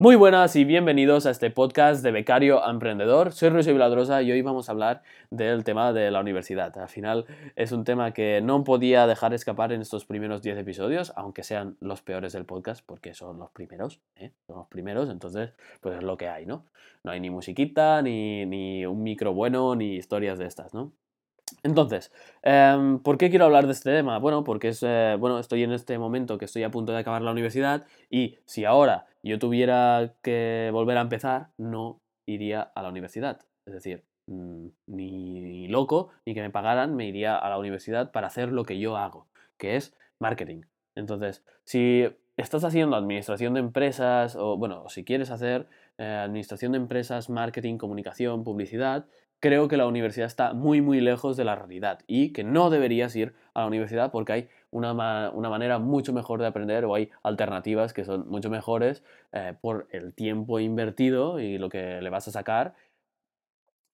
Muy buenas y bienvenidos a este podcast de Becario Emprendedor. Soy Rosa Viladrosa y hoy vamos a hablar del tema de la universidad. Al final es un tema que no podía dejar escapar en estos primeros 10 episodios, aunque sean los peores del podcast, porque son los primeros, ¿eh? son los primeros, entonces pues es lo que hay, ¿no? No hay ni musiquita, ni, ni un micro bueno, ni historias de estas, ¿no? Entonces, em, ¿por qué quiero hablar de este tema? Bueno, porque es, eh, bueno, estoy en este momento que estoy a punto de acabar la universidad y si ahora yo tuviera que volver a empezar, no iría a la universidad. Es decir, mm, ni loco, ni que me pagaran, me iría a la universidad para hacer lo que yo hago, que es marketing. Entonces, si estás haciendo administración de empresas o, bueno, si quieres hacer eh, administración de empresas, marketing, comunicación, publicidad, creo que la universidad está muy muy lejos de la realidad y que no deberías ir a la universidad porque hay una, manera mucho mejor de aprender o hay alternativas que son mucho mejores eh, por el tiempo invertido y lo que le vas a sacar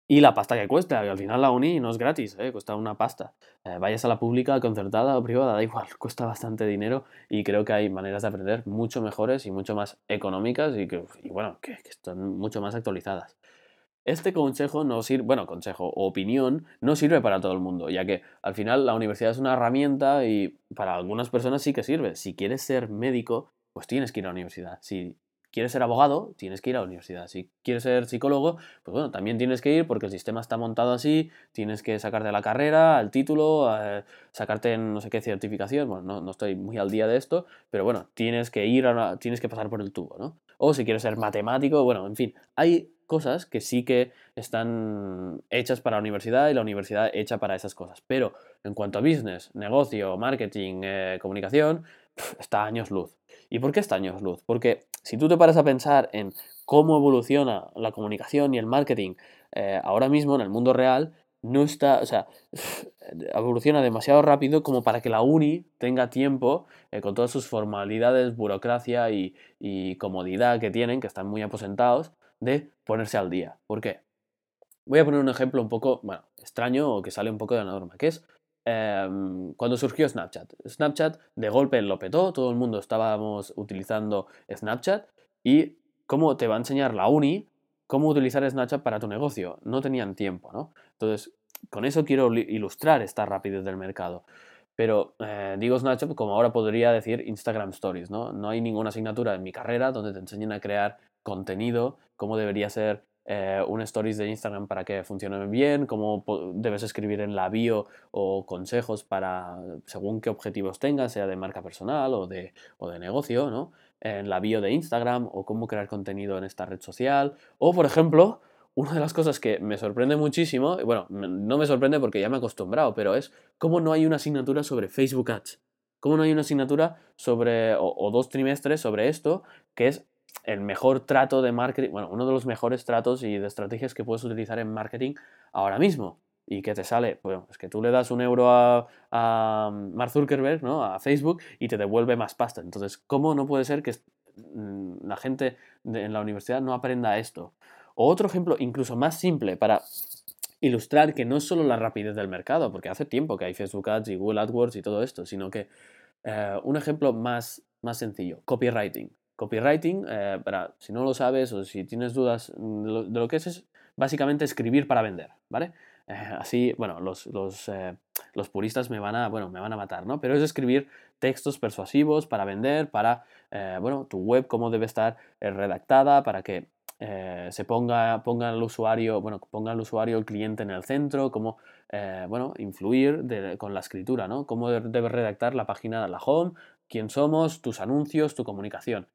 y la pasta que cuesta, que al final la uni no es gratis, ¿eh? cuesta una pasta. Eh, vayas a la pública, concertada o privada, da igual, cuesta bastante dinero y creo que hay maneras de aprender mucho mejores y mucho más económicas y que, bueno, que están mucho más actualizadas. Este consejo no sirve, bueno, consejo o opinión no sirve para todo el mundo, ya que al final la universidad es una herramienta y para algunas personas sí que sirve. Si quieres ser médico, pues tienes que ir a la universidad. Si quieres ser abogado, tienes que ir a la universidad. Si quieres ser psicólogo, pues bueno, también tienes que ir porque el sistema está montado así, tienes que sacarte la carrera, el título, eh, sacarte no sé qué certificación, bueno, no, no, estoy muy al día de esto, pero bueno, tienes que ir, a tienes que pasar por el tubo, ¿no? O si quieres ser matemático, bueno, en fin, hay cosas que sí que están hechas para la universidad y la universidad hecha para esas cosas. Pero en cuanto a business, negocio, marketing, eh, comunicación, está años luz. ¿Y por qué está años luz? Porque si tú te paras a pensar en cómo evoluciona la comunicación y el marketing eh, ahora mismo en el mundo real, no está, o sea, evoluciona demasiado rápido como para que la uni tenga tiempo, eh, con todas sus formalidades, burocracia y, y, comodidad que tienen, que están muy aposentados, de ponerse al día. ¿Por qué? Voy a poner un ejemplo un poco, bueno, extraño o que sale un poco de la norma, que es em, cuando surgió Snapchat. Snapchat de golpe lo petó, todo el mundo estábamos utilizando Snapchat y cómo te va a enseñar la uni cómo utilizar Snapchat para tu negocio. No tenían tiempo, ¿no? Entonces, con eso quiero ilustrar esta rapidez del mercado. Pero eh, digo Snapchat como ahora podría decir Instagram Stories, ¿no? No hay ninguna asignatura en mi carrera donde te enseñen a crear contenido, cómo debería ser eh, un stories de Instagram para que funcione bien, cómo debes escribir en la bio o consejos para según qué objetivos tengas, sea de marca personal o de, o de negocio, ¿no? En la bio de Instagram o cómo crear contenido en esta red social. O, por ejemplo, una de las cosas que me sorprende muchísimo, bueno, no me sorprende porque ya me he acostumbrado, pero es cómo no hay una asignatura sobre Facebook Ads. Cómo no hay una asignatura sobre, o dos trimestres sobre esto, que es el mejor trato de marketing, bueno, uno de los mejores tratos y de estrategias que puedes utilizar en marketing ahora mismo. Y que te sale, bueno, es que tú le das un euro a, a Mark Zuckerberg, ¿no? A Facebook y te devuelve más pasta. Entonces, ¿cómo no puede ser que mm, la gente en la universidad no aprenda esto? O otro ejemplo incluso más simple para ilustrar que no es solo la rapidez del mercado, porque hace tiempo que hay Facebook Ads y Google AdWords y todo esto, sino que eh, un ejemplo más, más sencillo, copywriting. Copywriting, eh, para, si no lo sabes o si tienes dudas de lo, que es, es básicamente escribir para vender, ¿vale? Eh, así, bueno, los, los, eh, los, puristas me van, a, bueno, me van a matar, ¿no? Pero es escribir textos persuasivos para vender, para, bueno, tu web, cómo debe estar redactada, para que se ponga, ponga el usuario, bueno, ponga el usuario, el cliente en el centro, cómo, bueno, influir con la escritura, ¿no? Cómo debe redactar la página de la home, quién somos, tus anuncios, tu comunicación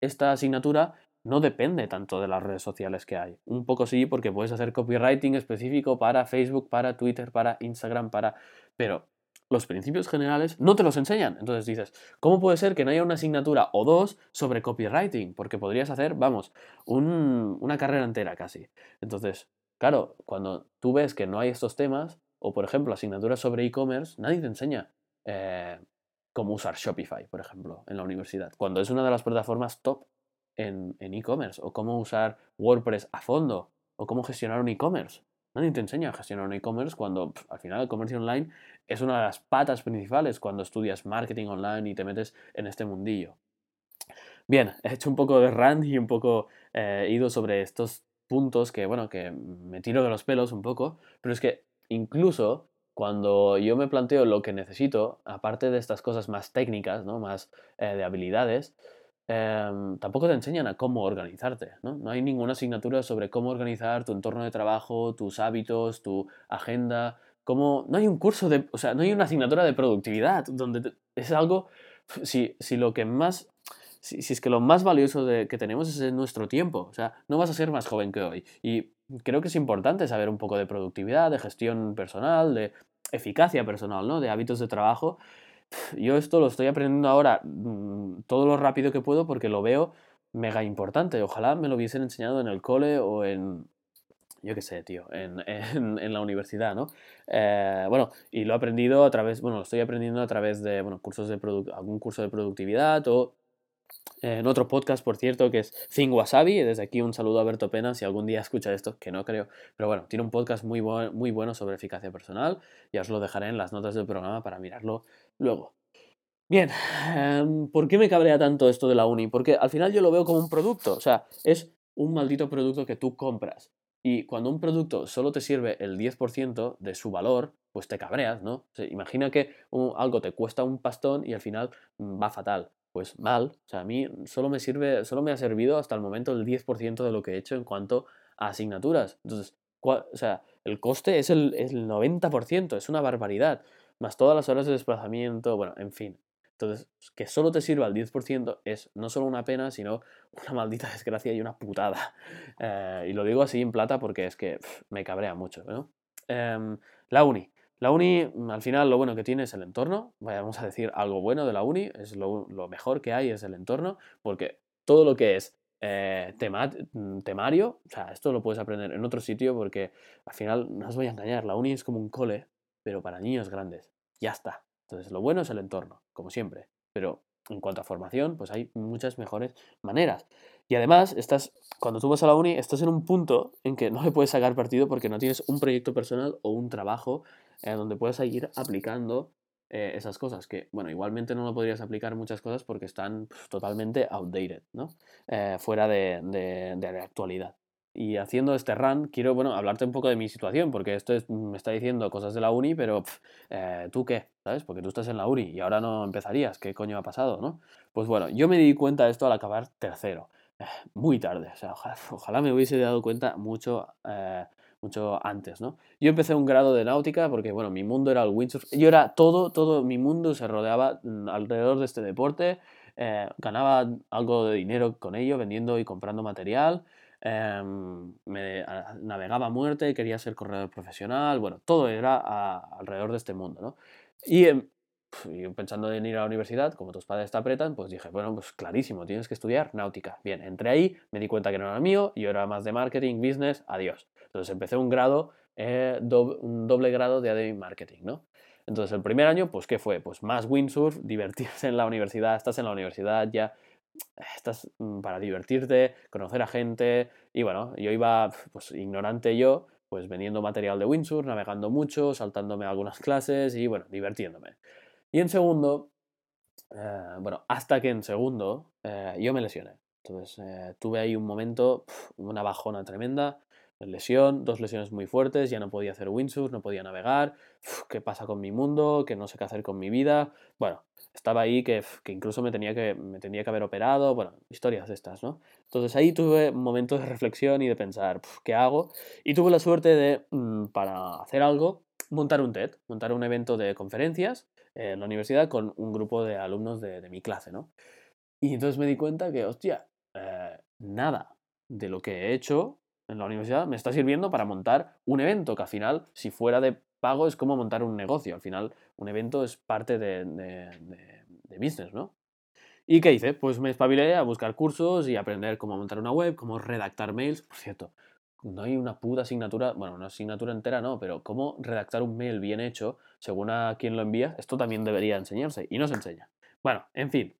esta asignatura no depende tanto de las redes sociales que hay. Un poco sí, porque puedes hacer copywriting específico para Facebook, para Twitter, para Instagram, para... Pero los principios generales no te los enseñan. Entonces dices, ¿cómo puede ser que no haya una asignatura o dos sobre copywriting? Porque podrías hacer, vamos, una carrera entera casi. Entonces, claro, cuando tú ves que no hay estos temas, o por ejemplo, asignaturas sobre e-commerce, nadie te enseña. Eh, cómo usar Shopify, por ejemplo, en la universidad, cuando es una de las plataformas top en e-commerce, o cómo usar WordPress a fondo, o cómo gestionar un e-commerce. Nadie te enseña a gestionar un e-commerce cuando al final el comercio online es una de las patas principales cuando estudias marketing online y te metes en este mundillo. Bien, he hecho un poco de run y un poco eh, ido sobre estos puntos que, bueno, que me tiro de los pelos un poco, pero es que incluso cuando yo me planteo lo que necesito, aparte de estas cosas más técnicas, ¿no? más eh, de habilidades, em, tampoco te enseñan a cómo organizarte. ¿no? no hay ninguna asignatura sobre cómo organizar tu entorno de trabajo, tus hábitos, tu agenda. Cómo... No hay un curso de... O sea, no hay una asignatura de productividad donde es algo... Si, si lo que más si, es que lo más valioso que tenemos es nuestro tiempo. O sea, no vas a ser más joven que hoy. Y creo que es importante saber un poco de productividad, de gestión personal, de eficacia personal, ¿no? De hábitos de trabajo. Yo esto lo estoy aprendiendo ahora mm, todo lo rápido que puedo porque lo veo mega importante. Ojalá me lo hubiesen enseñado en el cole o en, yo qué sé, tío, en, en, la universidad, ¿no? Eh, bueno, y lo he aprendido a través, bueno, lo estoy aprendiendo a través de, bueno, cursos de algún curso de productividad o en otro podcast, por cierto, que es Think Wasabi. Desde aquí un saludo a Berto Pena, si algún día escucha esto, que no creo. Pero bueno, tiene un podcast muy, muy bueno sobre eficacia personal. Ya os lo dejaré en las notas del programa para mirarlo luego. Bien, em, ¿por qué me cabrea tanto esto de la uni? Porque al final yo lo veo como un producto. O sea, es un maldito producto que tú compras. Y cuando un producto solo te sirve el 10% de su valor, pues te cabreas, ¿no? imagina que algo te cuesta un pastón y al final mm, va fatal pues mal. O sea, a mí solo me sirve, solo me ha servido hasta el momento el 10% de lo que he hecho en cuanto a asignaturas. Entonces, o sea, el coste es el, el 90%, es una barbaridad. Más todas las horas de desplazamiento, bueno, en fin. Entonces, que solo te sirva el 10% es no solo una pena, sino una maldita desgracia y una putada. Eh, y lo digo así en plata porque es que me cabrea mucho, ¿no? Em, la uni. La uni, mm, al final, lo bueno que tiene es el entorno. Vamos a decir algo bueno de la uni, es lo, mejor que hay es el entorno, porque todo lo que es eh, mm, temario, o sea, esto lo puedes aprender en otro sitio porque al final, no os voy a engañar, la uni es como un cole, pero para niños grandes. Ya está. Entonces, lo bueno es el entorno, como siempre. Pero en cuanto a formación, pues hay muchas mejores maneras. Y además, estás, cuando tú vas a la uni, estás en un punto en que no le puedes sacar partido porque no tienes un proyecto personal o un trabajo eh, donde puedes ir aplicando eh, esas cosas, que, bueno, igualmente no lo podrías aplicar muchas cosas porque están totalmente outdated, ¿no? Eh, fuera de, de, la actualidad. Y haciendo este run, quiero, bueno, hablarte un poco de mi situación, porque esto me está diciendo cosas de la uni, pero ¿tú qué? ¿Sabes? Porque tú estás en la uni y ahora no empezarías, ¿qué coño ha pasado, no? Pues bueno, yo me di cuenta de esto al acabar tercero muy tarde. O sea, ojalá, me hubiese dado cuenta mucho mucho antes, ¿no? Yo empecé un grado de náutica porque, bueno, mi mundo era el windsurf. Yo era todo, todo mi mundo se rodeaba mm, alrededor de este deporte. Eh, ganaba algo de dinero con ello, vendiendo y comprando material. Em, me navegaba a muerte, quería ser corredor profesional. Bueno, todo era alrededor de este mundo, ¿no? Y yo pensando en ir a la universidad, como tus padres te apretan, pues dije, bueno, pues clarísimo, tienes que estudiar náutica. Bien, entré ahí, me di cuenta que no era mío, yo era más de marketing, business, adiós. Entonces empecé un grado, eh, un doble grado de AD Marketing, ¿no? Entonces el primer año, pues ¿qué fue? Pues más windsurf, divertirse en la universidad, estás en la universidad ya, estás mm, para divertirte, conocer a gente y bueno, yo iba pues ignorante yo, pues vendiendo material de windsurf, navegando mucho, saltándome algunas clases y bueno, divirtiéndome. Y en segundo, eh, bueno, hasta que en segundo eh, yo me lesioné. Entonces tuve ahí un momento, una bajona tremenda, lesión, dos lesiones muy fuertes, ya no podía hacer windsurf, no podía navegar, ¿qué pasa con mi mundo? ¿Qué no sé qué hacer con mi vida? Bueno, estaba ahí que, incluso me tenía que, me tenía que haber operado, bueno, historias de estas, ¿no? Entonces ahí tuve un momento de reflexión y de pensar, ¿qué hago? Y tuve la suerte de, mm, para hacer algo, montar un TED, montar un evento de conferencias en la universidad con un grupo de alumnos de, mi clase, ¿no? Y entonces me di cuenta que, hostia, eh, nada de lo que he hecho en la universidad me está sirviendo para montar un evento, que al final, si fuera de pago, es como montar un negocio. Al final, un evento es parte de, de, business, ¿no? ¿Y qué hice? Pues me espabilé a buscar cursos y aprender cómo montar una web, cómo redactar mails. Por cierto, no hay una puta asignatura, bueno, una asignatura entera no, pero cómo redactar un mail bien hecho, según a quien lo envía, esto también debería enseñarse y no se enseña. Bueno, en fin,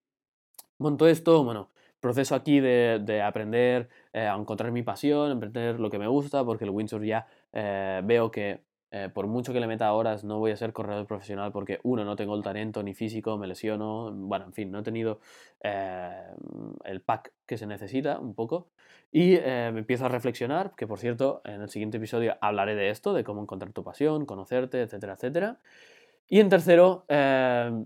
monto esto, bueno, proceso aquí de, aprender eh, a encontrar mi pasión, aprender lo que me gusta, porque el windsurf ya eh, veo que eh, por mucho que le meta horas, no voy a ser corredor profesional porque, uno, no tengo el talento ni físico, me lesiono, bueno, en fin, no he tenido eh, el pack que se necesita un poco. Y me empiezo a reflexionar, que por cierto, en el siguiente episodio hablaré de esto, de cómo encontrar tu pasión, conocerte, etcétera, etcétera. Y en tercero,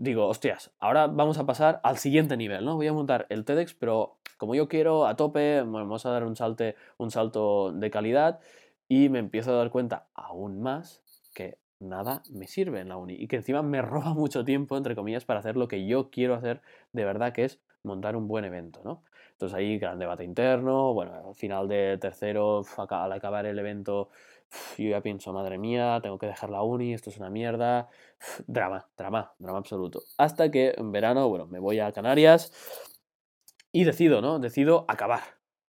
digo, hostias, ahora vamos a pasar al siguiente nivel, ¿no? Voy a montar el TEDx, pero como yo quiero, a tope, vamos a dar un, salte, un salto de calidad y me empiezo a dar cuenta aún más que nada me sirve en la uni y que encima me roba mucho tiempo, entre comillas, para hacer lo que yo quiero hacer de verdad, que es montar un buen evento, ¿no? Entonces ahí gran debate interno, bueno, al final de tercero, al acabar el evento, yo ya pienso, madre mía, tengo que dejar la uni, esto es una mierda, drama, drama, drama absoluto. Hasta que en verano, bueno, me voy a Canarias y decido, ¿no? Decido acabar.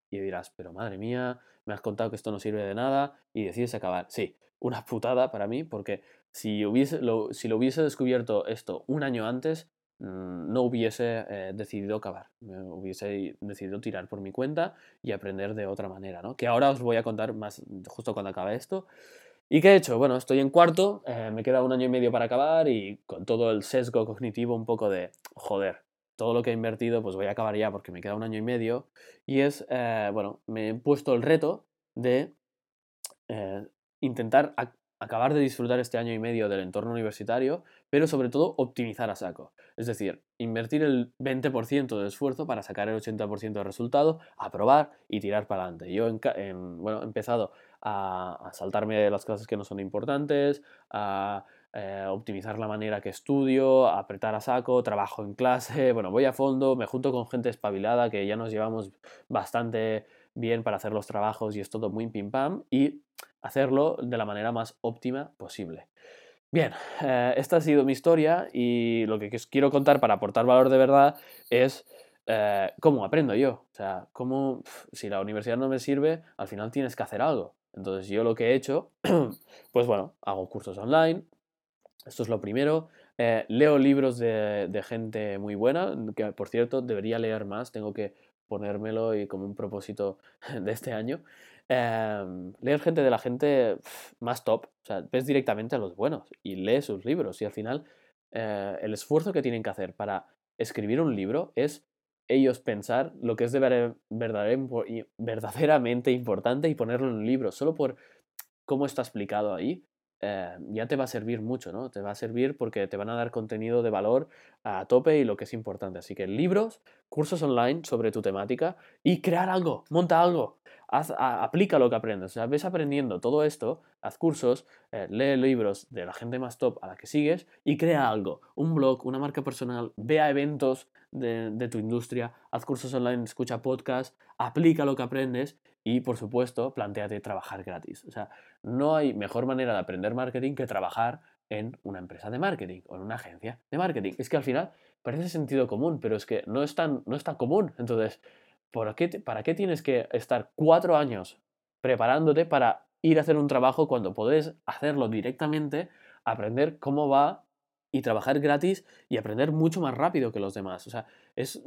Y dirás, pero madre mía, me has contado que esto no sirve de nada y decides acabar. Sí, una putada para mí, porque si, hubiese, lo, si lo hubiese descubierto esto un año antes, no hubiese eh, decidido acabar, hubiese decidido tirar por mi cuenta y aprender de otra manera, ¿no? Que ahora os voy a contar más justo cuando acabe esto. ¿Y qué he hecho? Bueno, estoy en cuarto, eh, me queda un año y medio para acabar y con todo el sesgo cognitivo un poco de, joder, todo lo que he invertido, pues voy a acabar ya porque me queda un año y medio. Y es, eh, bueno, me he puesto el reto de intentar acabar de disfrutar este año y medio del entorno universitario, pero sobre todo optimizar a saco. Es decir, invertir el 20% de esfuerzo para sacar el 80% de resultado, aprobar y tirar para adelante. Yo bueno, he empezado a, a saltarme las clases que no son importantes, a eh, optimizar la manera que estudio, apretar a saco, trabajo en clase, bueno, voy a fondo, me junto con gente espabilada que ya nos llevamos bastante bien para hacer los trabajos y es todo muy pim pam y hacerlo de la manera más óptima posible. Bien, eh, esta ha sido mi historia y lo que os quiero contar para aportar valor de verdad es eh, cómo aprendo yo. O sea, cómo, si la universidad no me sirve, al final tienes que hacer algo. Entonces yo lo que he hecho, pues bueno, hago cursos online, esto es lo primero. Eh, leo libros de, gente muy buena, que por cierto debería leer más, tengo que ponérmelo y como un propósito de este año. Em, leer gente de la gente más top, o sea, ves directamente a los buenos y lees sus libros y al final eh, el esfuerzo que tienen que hacer para escribir un libro es ellos pensar lo que es de verdaderamente importante y ponerlo en un libro, solo por cómo está explicado ahí, eh, ya te va a servir mucho, ¿no? Te va a servir porque te van a dar contenido de valor a tope y lo que es importante. Así que libros, cursos online sobre tu temática y crear algo, monta algo, haz, aplica lo que aprendes. O sea, ves aprendiendo todo esto, haz cursos, eh, lee libros de la gente más top a la que sigues y crea algo, un blog, una marca personal, ve a eventos de, de tu industria, haz cursos online, escucha podcasts, aplica lo que aprendes y por supuesto, planteate trabajar gratis. O sea, no hay mejor manera de aprender marketing que trabajar en una empresa de marketing o en una agencia de marketing. Es que al final parece sentido común, pero es que no es tan, no es tan común. Entonces, ¿por qué, ¿para qué tienes que estar cuatro años preparándote para ir a hacer un trabajo cuando puedes hacerlo directamente, aprender cómo va y trabajar gratis y aprender mucho más rápido que los demás. O sea, es,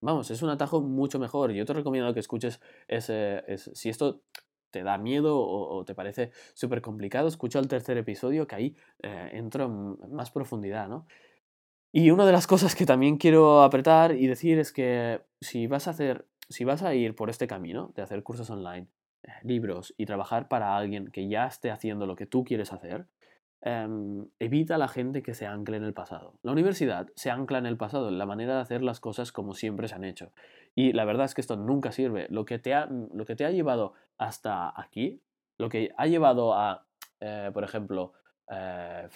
vamos, es un atajo mucho mejor. Yo te recomiendo que escuches ese, si esto te da miedo o, te parece súper complicado, escucha el tercer episodio que ahí eh, entro en más profundidad, ¿no? Y una de las cosas que también quiero apretar y decir es que si vas a hacer, si vas a ir por este camino de hacer cursos online, libros y trabajar para alguien que ya esté haciendo lo que tú quieres hacer, Em, evita a la gente que se ancle en el pasado. La universidad se ancla en el pasado, en la manera de hacer las cosas como siempre se han hecho. Y la verdad es que esto nunca sirve. Lo que te ha, lo que te ha llevado hasta aquí, lo que ha llevado a, eh, por ejemplo, eh,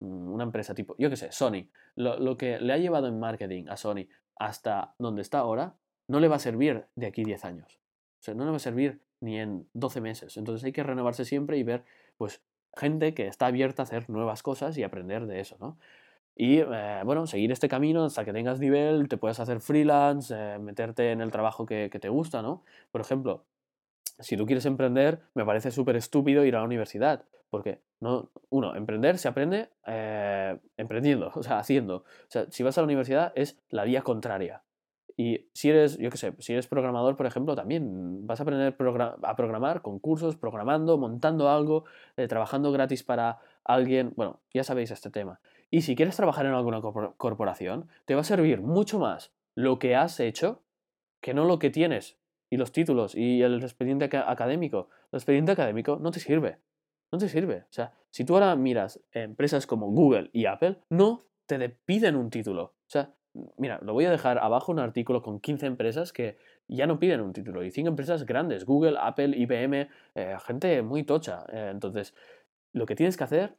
una empresa tipo, yo qué sé, Sony, lo, que le ha llevado en marketing a Sony hasta donde está ahora, no le va a servir de aquí 10 años. O sea, no le va a servir ni en 12 meses. Entonces hay que renovarse siempre y ver, pues, gente que está abierta a hacer nuevas cosas y aprender de eso, ¿no? Y eh, bueno, seguir este camino hasta que tengas nivel, te puedes hacer freelance, eh, meterte en el trabajo que, te gusta, ¿no? Por ejemplo, si tú quieres emprender, me parece súper estúpido ir a la universidad, porque, no, uno, emprender se aprende eh, emprendiendo, o sea, haciendo. O sea, si vas a la universidad es la vía contraria. Y si eres, yo qué sé, si eres programador, por ejemplo, también vas a aprender a programar con cursos, programando, montando algo, eh, trabajando gratis para alguien. Bueno, ya sabéis este tema. Y si quieres trabajar en alguna corporación, te va a servir mucho más lo que has hecho que no lo que tienes y los títulos y el expediente académico. El expediente académico no te sirve. No te sirve. O sea, si tú ahora miras empresas como Google y Apple, no te piden un título. O sea, mira, lo voy a dejar abajo un artículo con 15 empresas que ya no piden un título y 5 empresas grandes, Google, Apple, IBM, eh, gente muy tocha. Eh, entonces, lo que tienes que hacer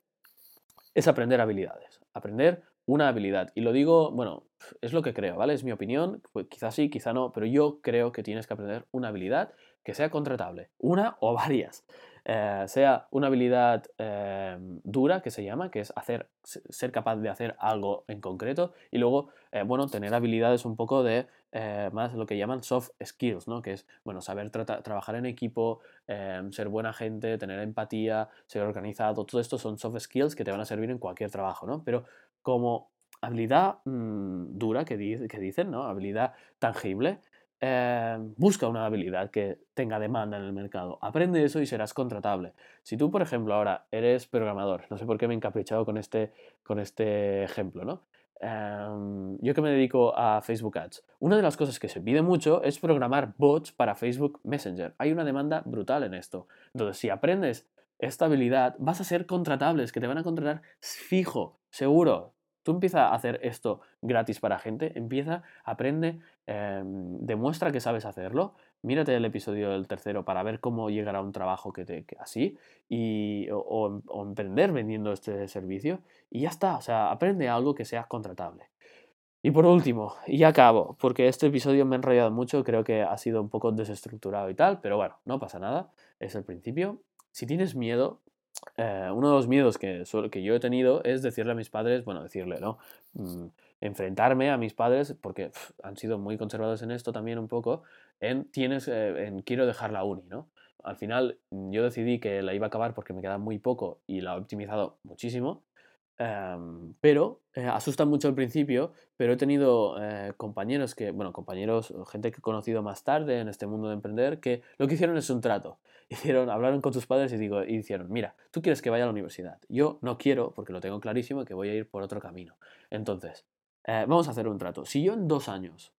es aprender habilidades, aprender una habilidad. Y lo digo, bueno, es lo que creo, ¿vale? Es mi opinión, pues quizás sí, quizá no, pero yo creo que tienes que aprender una habilidad que sea contratable, una o varias. Eh, sea una habilidad eh, dura que se llama, que es hacer, ser capaz de hacer algo en concreto, y luego, eh, bueno, tener habilidades un poco de más lo que llaman soft skills, ¿no? Que es, bueno, saber trabajar en equipo, ser buena gente, tener empatía, ser organizado, todo esto son soft skills que te van a servir en cualquier trabajo, ¿no? Pero como habilidad mm, dura que, que dicen, ¿no? Habilidad tangible, Em, busca una habilidad que tenga demanda en el mercado. Aprende eso y serás contratable. Si tú, por ejemplo, ahora eres programador, no sé por qué me he encaprichado con este, con este ejemplo, ¿no? Em, yo que me dedico a Facebook Ads, una de las cosas que se pide mucho es programar bots para Facebook Messenger. Hay una demanda brutal en esto. Entonces, si aprendes esta habilidad, vas a ser contratables, que te van a contratar fijo, seguro. Tú empieza a hacer esto gratis para gente, empieza, aprende, em, demuestra que sabes hacerlo. Mírate el episodio del tercero para ver cómo llegar a un trabajo que te así y, o, emprender vendiendo este servicio y ya está. O sea, aprende algo que sea contratable. Y por último, y ya acabo, porque este episodio me ha enrollado mucho, creo que ha sido un poco desestructurado y tal, pero bueno, no pasa nada, es el principio. Si tienes miedo, eh, uno de los miedos que, que yo he tenido es decirle a mis padres, bueno, decirle, ¿no? Mm, enfrentarme a mis padres, porque han sido muy conservadores en esto también un poco, en, tienes, eh, quiero dejar la uni, ¿no? Al final yo decidí que la iba a acabar porque me queda muy poco y la he optimizado muchísimo Em, pero eh, asusta mucho al principio, pero he tenido eh, compañeros que, bueno, compañeros, gente que he conocido más tarde en este mundo de emprender, que lo que hicieron es un trato. Hicieron, hablaron con sus padres y, digo, y dijeron, mira, tú quieres que vaya a la universidad. Yo no quiero, porque lo tengo clarísimo, que voy a ir por otro camino. Entonces, eh, vamos a hacer un trato. Si yo en dos años,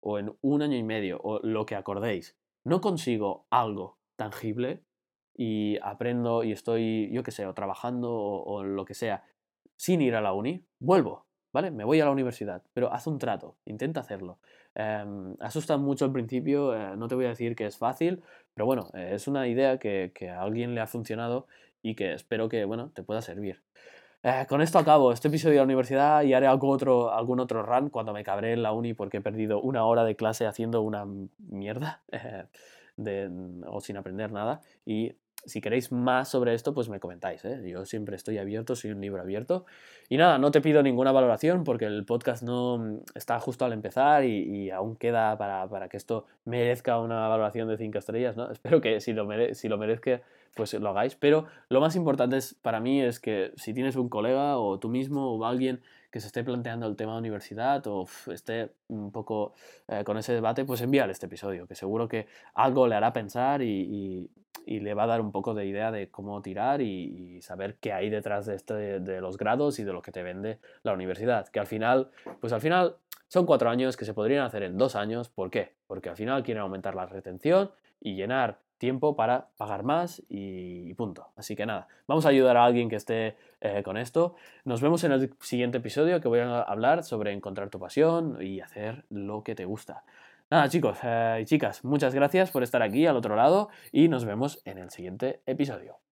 o en un año y medio, o lo que acordéis, no consigo algo tangible, y aprendo y estoy, yo qué sé, o trabajando o, lo que sea, sin ir a la uni, vuelvo, ¿vale? Me voy a la universidad, pero haz un trato, intenta hacerlo. Em, asusta mucho al principio, eh, no te voy a decir que es fácil, pero bueno, eh, es una idea que, a alguien le ha funcionado y que espero que, bueno, te pueda servir. Eh, con esto acabo este episodio de la universidad y haré algún otro, algún otro run cuando me cabré en la uni porque he perdido una hora de clase haciendo una mierda de, o sin aprender nada y si queréis más sobre esto, pues me comentáis. ¿eh? Yo siempre estoy abierto, soy un libro abierto. Y nada, no te pido ninguna valoración porque el podcast no mm, está justo al empezar y, aún queda para, que esto merezca una valoración de 5 estrellas. ¿no? Espero que si lo, si lo merezca, pues lo hagáis. Pero lo más importante es, para mí es que si tienes un colega o tú mismo o alguien que se esté planteando el tema de universidad o esté un poco eh, con ese debate, pues envíale este episodio, que seguro que algo le hará pensar y, le va a dar un poco de idea de cómo tirar y, saber qué hay detrás de, este, de los grados y de lo que te vende la universidad. Que al final, pues al final son cuatro años que se podrían hacer en dos años. ¿Por qué? Porque al final quieren aumentar la retención y llenar tiempo para pagar más y punto. Así que nada, vamos a ayudar a alguien que esté eh, con esto. Nos vemos en el siguiente episodio que voy a hablar sobre encontrar tu pasión y hacer lo que te gusta. Nada chicos eh, y chicas, muchas gracias por estar aquí al otro lado y nos vemos en el siguiente episodio.